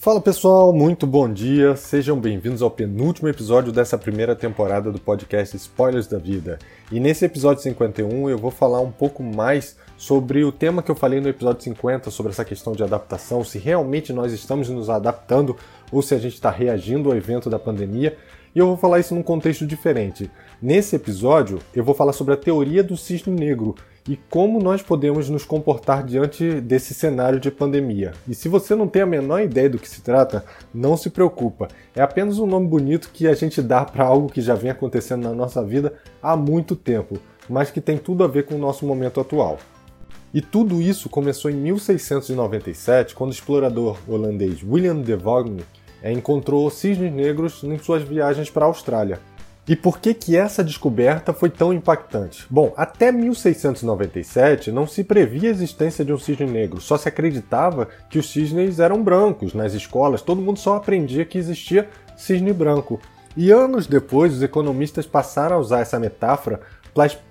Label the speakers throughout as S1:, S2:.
S1: Fala pessoal, muito bom dia, sejam bem-vindos ao penúltimo episódio dessa primeira temporada do podcast Spoilers da Vida. E nesse episódio 51 eu vou falar um pouco mais sobre o tema que eu falei no episódio 50, sobre essa questão de adaptação, se realmente nós estamos nos adaptando ou se a gente está reagindo ao evento da pandemia. E eu vou falar isso num contexto diferente. Nesse episódio, eu vou falar sobre a teoria do cisne negro e como nós podemos nos comportar diante desse cenário de pandemia. E se você não tem a menor ideia do que se trata, não se preocupa. É apenas um nome bonito que a gente dá para algo que já vem acontecendo na nossa vida há muito tempo, mas que tem tudo a ver com o nosso momento atual. E tudo isso começou em 1697, quando o explorador holandês William de Vogne encontrou cisnes negros em suas viagens para a Austrália. E por que, que essa descoberta foi tão impactante? Bom, até 1697 não se previa a existência de um cisne negro, só se acreditava que os cisnes eram brancos. Nas escolas, todo mundo só aprendia que existia cisne branco. E anos depois, os economistas passaram a usar essa metáfora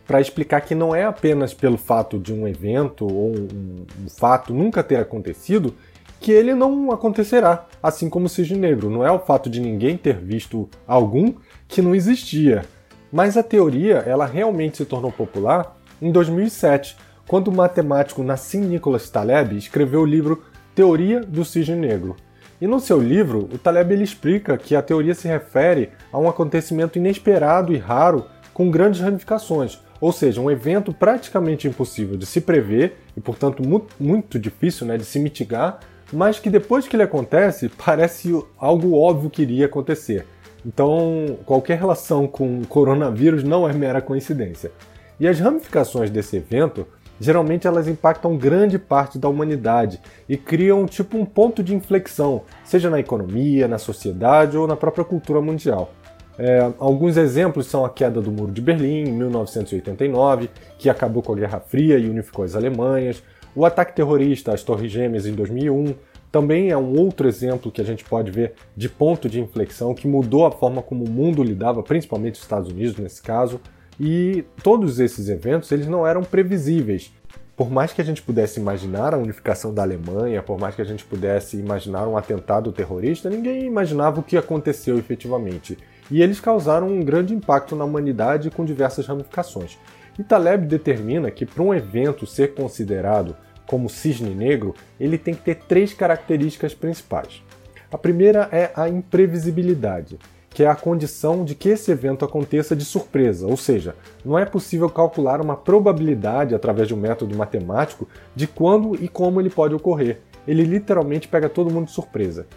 S1: para explicar que não é apenas pelo fato de um evento ou um, um fato nunca ter acontecido que ele não acontecerá, assim como o cisne negro. Não é o fato de ninguém ter visto algum que não existia. Mas a teoria ela realmente se tornou popular em 2007, quando o matemático Nassim Nicholas Taleb escreveu o livro Teoria do Cisne Negro. E no seu livro, o Taleb ele explica que a teoria se refere a um acontecimento inesperado e raro com grandes ramificações, ou seja, um evento praticamente impossível de se prever e, portanto, muito difícil né, de se mitigar, mas que depois que ele acontece, parece algo óbvio que iria acontecer. Então, qualquer relação com o coronavírus não é mera coincidência. E as ramificações desse evento, geralmente elas impactam grande parte da humanidade e criam tipo um ponto de inflexão, seja na economia, na sociedade ou na própria cultura mundial. É, alguns exemplos são a queda do Muro de Berlim em 1989, que acabou com a Guerra Fria e unificou as Alemanhas, o ataque terrorista às Torres Gêmeas em 2001 também é um outro exemplo que a gente pode ver de ponto de inflexão que mudou a forma como o mundo lidava, principalmente os Estados Unidos nesse caso, e todos esses eventos eles não eram previsíveis. Por mais que a gente pudesse imaginar a unificação da Alemanha, por mais que a gente pudesse imaginar um atentado terrorista, ninguém imaginava o que aconteceu efetivamente. E eles causaram um grande impacto na humanidade com diversas ramificações. E Taleb determina que para um evento ser considerado como cisne negro, ele tem que ter três características principais. A primeira é a imprevisibilidade, que é a condição de que esse evento aconteça de surpresa, ou seja, não é possível calcular uma probabilidade através de um método matemático de quando e como ele pode ocorrer. Ele literalmente pega todo mundo de surpresa.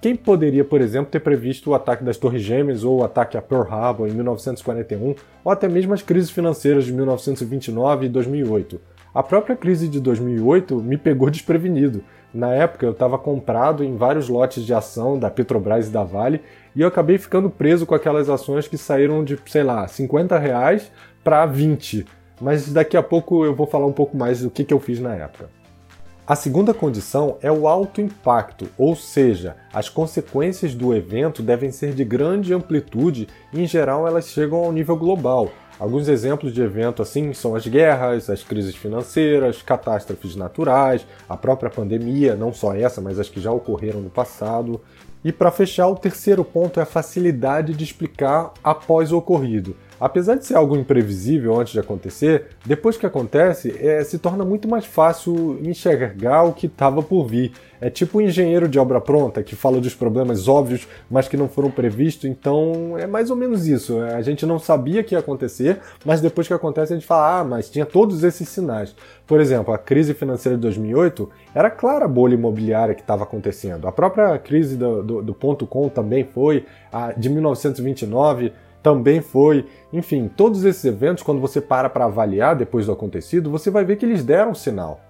S1: Quem poderia, por exemplo, ter previsto o ataque das Torres Gêmeas ou o ataque a Pearl Harbor em 1941, ou até mesmo as crises financeiras de 1929 e 2008? A própria crise de 2008 me pegou desprevenido. Na época eu estava comprado em vários lotes de ação da Petrobras e da Vale e eu acabei ficando preso com aquelas ações que saíram de, sei lá, 50 reais para 20. Mas daqui a pouco eu vou falar um pouco mais do que, que eu fiz na época. A segunda condição é o alto impacto, ou seja, as consequências do evento devem ser de grande amplitude e, em geral, elas chegam ao nível global. Alguns exemplos de evento assim são as guerras, as crises financeiras, catástrofes naturais, a própria pandemia, não só essa, mas as que já ocorreram no passado. E para fechar, o terceiro ponto é a facilidade de explicar após o ocorrido. Apesar de ser algo imprevisível antes de acontecer, depois que acontece, é, se torna muito mais fácil enxergar o que estava por vir. É tipo um engenheiro de obra pronta que fala dos problemas óbvios, mas que não foram previstos. Então é mais ou menos isso. A gente não sabia que ia acontecer, mas depois que acontece a gente fala, ah, mas tinha todos esses sinais. Por exemplo, a crise financeira de 2008 era clara a bolha imobiliária que estava acontecendo. A própria crise do, do, do ponto com também foi, a de 1929 também foi. Enfim, todos esses eventos, quando você para para avaliar depois do acontecido, você vai ver que eles deram sinal.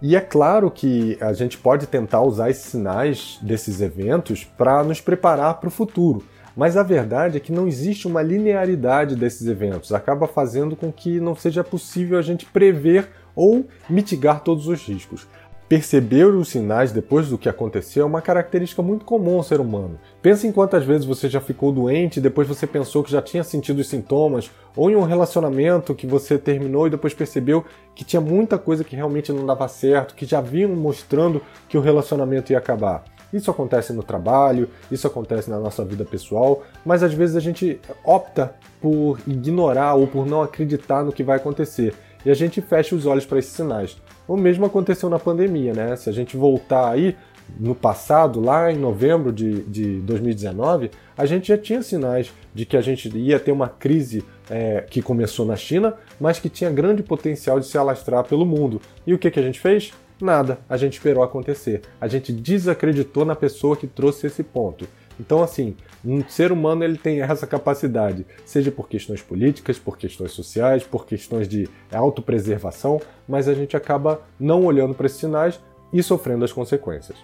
S1: E é claro que a gente pode tentar usar esses sinais desses eventos para nos preparar para o futuro. Mas a verdade é que não existe uma linearidade desses eventos, acaba fazendo com que não seja possível a gente prever ou mitigar todos os riscos. Perceber os sinais depois do que aconteceu é uma característica muito comum ao ser humano. Pense em quantas vezes você já ficou doente e depois você pensou que já tinha sentido os sintomas, ou em um relacionamento que você terminou e depois percebeu que tinha muita coisa que realmente não dava certo, que já vinham mostrando que o relacionamento ia acabar. Isso acontece no trabalho, isso acontece na nossa vida pessoal, mas às vezes a gente opta por ignorar ou por não acreditar no que vai acontecer e a gente fecha os olhos para esses sinais. O mesmo aconteceu na pandemia, né? Se a gente voltar aí no passado, lá em novembro de, de 2019, a gente já tinha sinais de que a gente ia ter uma crise é, que começou na China, mas que tinha grande potencial de se alastrar pelo mundo. E o que, que a gente fez? Nada, a gente esperou acontecer. A gente desacreditou na pessoa que trouxe esse ponto. Então, assim, um ser humano ele tem essa capacidade, seja por questões políticas, por questões sociais, por questões de autopreservação, mas a gente acaba não olhando para esses sinais e sofrendo as consequências.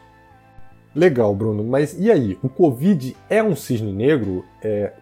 S1: Legal, Bruno, mas e aí? O Covid é um cisne negro? É...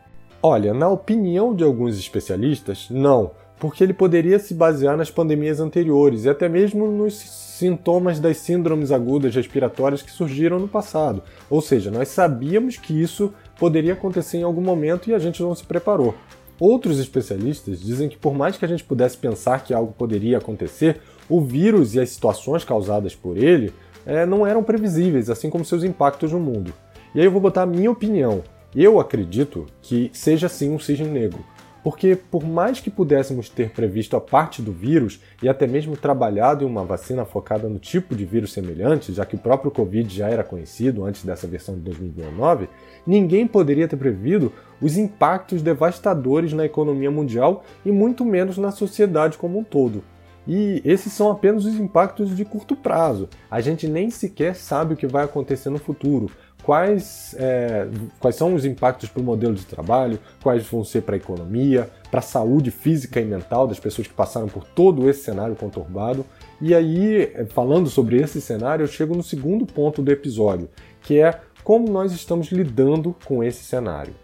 S1: Olha, na opinião de alguns especialistas, não, porque ele poderia se basear nas pandemias anteriores e até mesmo nos sintomas das síndromes agudas respiratórias que surgiram no passado. Ou seja, nós sabíamos que isso poderia acontecer em algum momento e a gente não se preparou. Outros especialistas dizem que, por mais que a gente pudesse pensar que algo poderia acontecer, o vírus e as situações causadas por ele é, não eram previsíveis, assim como seus impactos no mundo. E aí eu vou botar a minha opinião. Eu acredito que seja sim um cisne negro. Porque, por mais que pudéssemos ter previsto a parte do vírus e até mesmo trabalhado em uma vacina focada no tipo de vírus semelhante, já que o próprio Covid já era conhecido antes dessa versão de 2019, ninguém poderia ter previsto os impactos devastadores na economia mundial e muito menos na sociedade como um todo. E esses são apenas os impactos de curto prazo. A gente nem sequer sabe o que vai acontecer no futuro quais, é, quais são os impactos para o modelo de trabalho, quais vão ser para a economia, para a saúde física e mental das pessoas que passaram por todo esse cenário conturbado. E aí, é, falando sobre esse cenário, eu chego no segundo ponto do episódio, que é como nós estamos lidando com esse cenário.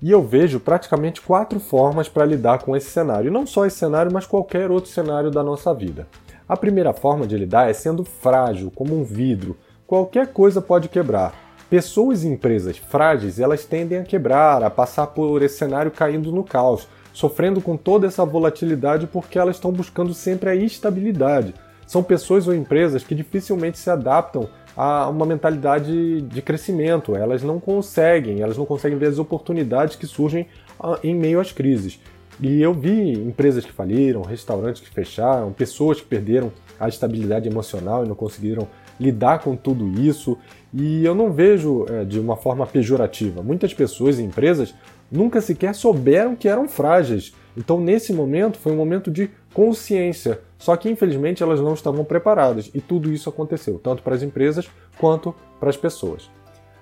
S1: E eu vejo praticamente quatro formas para lidar com esse cenário, e não só esse cenário, mas qualquer outro cenário da nossa vida. A primeira forma de lidar é sendo frágil, como um vidro. Qualquer coisa pode quebrar. Pessoas e empresas frágeis, elas tendem a quebrar, a passar por esse cenário caindo no caos, sofrendo com toda essa volatilidade porque elas estão buscando sempre a estabilidade. São pessoas ou empresas que dificilmente se adaptam a uma mentalidade de crescimento. Elas não conseguem, elas não conseguem ver as oportunidades que surgem ah, em meio às crises. E eu vi empresas que faliram, restaurantes que fecharam, pessoas que perderam a estabilidade emocional e não conseguiram lidar com tudo isso. E eu não vejo é, de uma forma pejorativa. Muitas pessoas e empresas nunca sequer souberam que eram frágeis. Então, nesse momento, foi um momento de consciência. Só que, infelizmente, elas não estavam preparadas. E tudo isso aconteceu, tanto para as empresas quanto para as pessoas.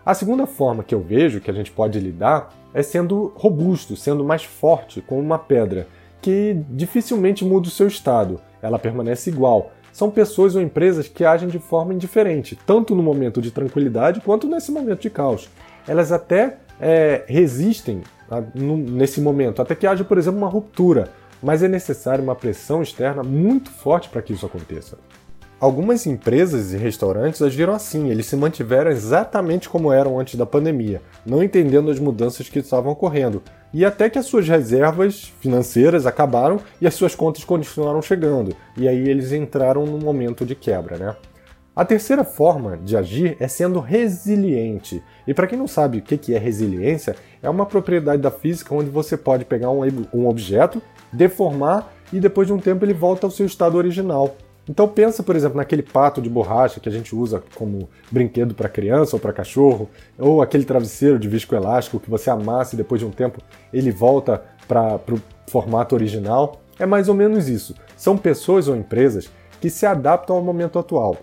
S1: A segunda forma que eu vejo que a gente pode lidar é sendo robusto, sendo mais forte, como uma pedra, que dificilmente muda o seu estado, ela permanece igual, são pessoas ou empresas que agem de forma indiferente, tanto no momento de tranquilidade quanto nesse momento de caos. Elas até é, resistem a, no, nesse momento, até que haja, por exemplo, uma ruptura, mas é necessária uma pressão externa muito forte para que isso aconteça. Algumas empresas e restaurantes agiram assim, eles se mantiveram exatamente como eram antes da pandemia, não entendendo as mudanças que estavam ocorrendo, e até que as suas reservas financeiras acabaram e as suas contas continuaram chegando, e aí eles entraram num momento de quebra, né? A terceira forma de agir é sendo resiliente. E para quem não sabe o que é resiliência, é uma propriedade da física onde você pode pegar um objeto, deformar e depois de um tempo ele volta ao seu estado original. Então pensa, por exemplo, naquele pato de borracha que a gente usa como brinquedo para criança ou para cachorro, ou aquele travesseiro de viscoelástico que você amassa e depois de um tempo ele volta para o formato original. É mais ou menos isso. São pessoas ou empresas que se adaptam ao momento atual.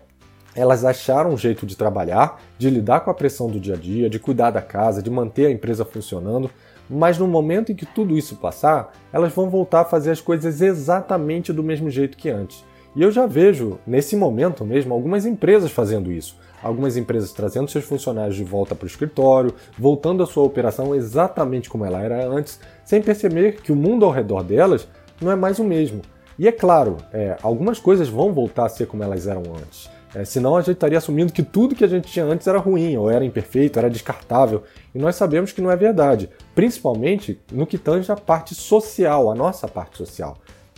S1: Elas acharam um jeito de trabalhar, de lidar com a pressão do dia a dia, de cuidar da casa, de manter a empresa funcionando, mas no momento em que tudo isso passar, elas vão voltar a fazer as coisas exatamente do mesmo jeito que antes. E eu já vejo, nesse momento mesmo, algumas empresas fazendo isso. Algumas empresas trazendo seus funcionários de volta para o escritório, voltando a sua operação exatamente como ela era antes, sem perceber que o mundo ao redor delas não é mais o mesmo. E é claro, é, algumas coisas vão voltar a ser como elas eram antes. É, senão a gente estaria assumindo que tudo que a gente tinha antes era ruim, ou era imperfeito, era descartável. E nós sabemos que não é verdade, principalmente no que tange a parte social, a nossa parte social.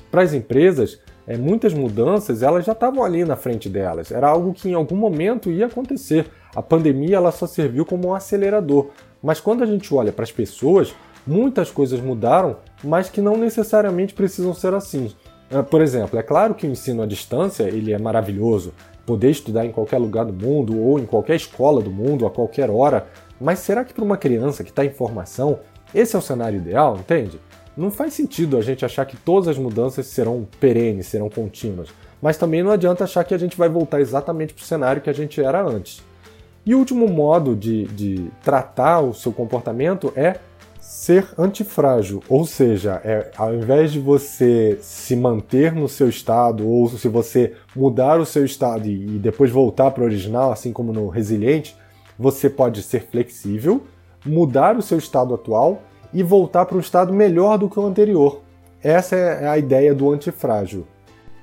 S1: Para as empresas, é, muitas mudanças elas já estavam ali na frente delas. Era algo que em algum momento ia acontecer. A pandemia ela só serviu como um acelerador. Mas quando a gente olha para as pessoas, muitas coisas mudaram, mas que não necessariamente precisam ser assim. É, por exemplo, é claro que o ensino à distância ele é maravilhoso, poder estudar em qualquer lugar do mundo ou em qualquer escola do mundo a qualquer hora, mas será que para uma criança que está em formação esse é o cenário ideal, entende? Não faz sentido a gente achar que todas as mudanças serão perenes, serão contínuas, mas também não adianta achar que a gente vai voltar exatamente para o cenário que a gente era antes. E o último modo de, de tratar o seu comportamento é ser antifrágil, ou seja, é, ao invés de você se manter no seu estado, ou se você mudar o seu estado e, e depois voltar para o original, assim como no resiliente, você pode ser flexível, mudar o seu estado atual e voltar para um estado melhor do que o anterior. Essa é a ideia do antifrágil.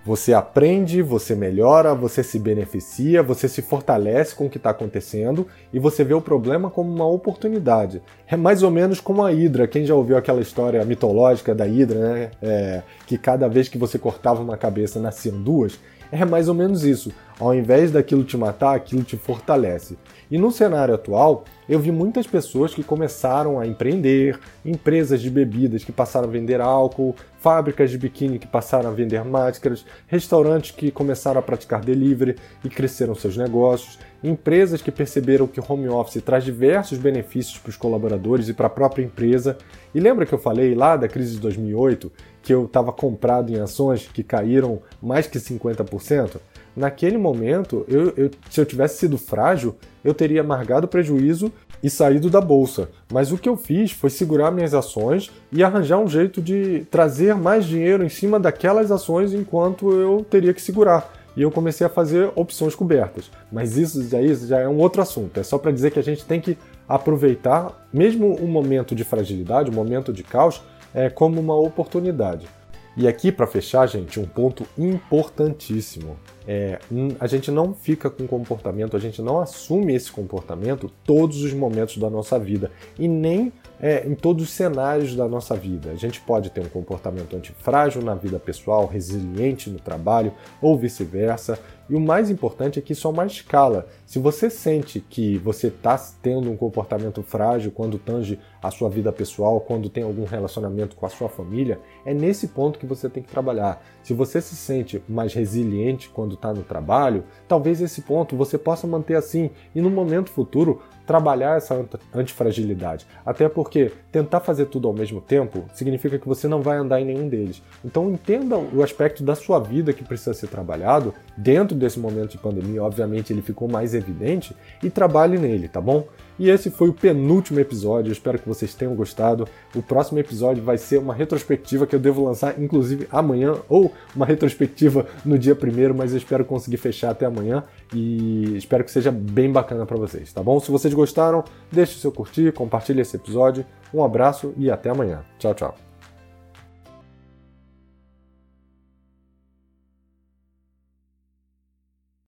S1: Você aprende, você melhora, você se beneficia, você se fortalece com o que está acontecendo e você vê o problema como uma oportunidade. É mais ou menos como a Hidra. Quem já ouviu aquela história mitológica da Hidra, né? É, que cada vez que você cortava uma cabeça nasciam duas? É mais ou menos isso. Ao invés daquilo te matar, aquilo te fortalece. E no cenário atual, eu vi muitas pessoas que começaram a empreender, empresas de bebidas que passaram a vender álcool, fábricas de biquíni que passaram a vender máscaras, restaurantes que começaram a praticar delivery e cresceram seus negócios, empresas que perceberam que home office traz diversos benefícios para os colaboradores e para a própria empresa. E lembra que eu falei lá da crise de 2008 que eu estava comprado em ações que caíram mais que 50%? Naquele momento, eu, eu, se eu tivesse sido frágil, eu teria amargado prejuízo e saído da bolsa. Mas o que eu fiz foi segurar minhas ações e arranjar um jeito de trazer mais dinheiro em cima daquelas ações enquanto eu teria que segurar. E eu comecei a fazer opções cobertas. Mas isso aí já é um outro assunto. É só para dizer que a gente tem que aproveitar mesmo o momento de fragilidade, o momento de caos, é, como uma oportunidade. E aqui, para fechar, gente, um ponto importantíssimo. É, a gente não fica com comportamento, a gente não assume esse comportamento todos os momentos da nossa vida e nem é, em todos os cenários da nossa vida. A gente pode ter um comportamento antifrágil na vida pessoal, resiliente no trabalho ou vice-versa. E o mais importante é que isso é uma escala. Se você sente que você está tendo um comportamento frágil quando tange a sua vida pessoal, quando tem algum relacionamento com a sua família, é nesse ponto que você tem que trabalhar. Se você se sente mais resiliente quando está no trabalho, talvez esse ponto você possa manter assim e no momento futuro trabalhar essa antifragilidade. Até porque tentar fazer tudo ao mesmo tempo significa que você não vai andar em nenhum deles. Então entenda o aspecto da sua vida que precisa ser trabalhado dentro desse momento de pandemia. Obviamente ele ficou mais evidente e trabalhe nele, tá bom? E esse foi o penúltimo episódio. Eu espero que vocês tenham gostado. O próximo episódio vai ser uma retrospectiva que eu devo lançar, inclusive amanhã, ou uma retrospectiva no dia primeiro, mas eu espero conseguir fechar até amanhã e espero que seja bem bacana para vocês, tá bom? Se vocês gostaram, deixe o seu curtir, compartilhe esse episódio. Um abraço e até amanhã. Tchau, tchau.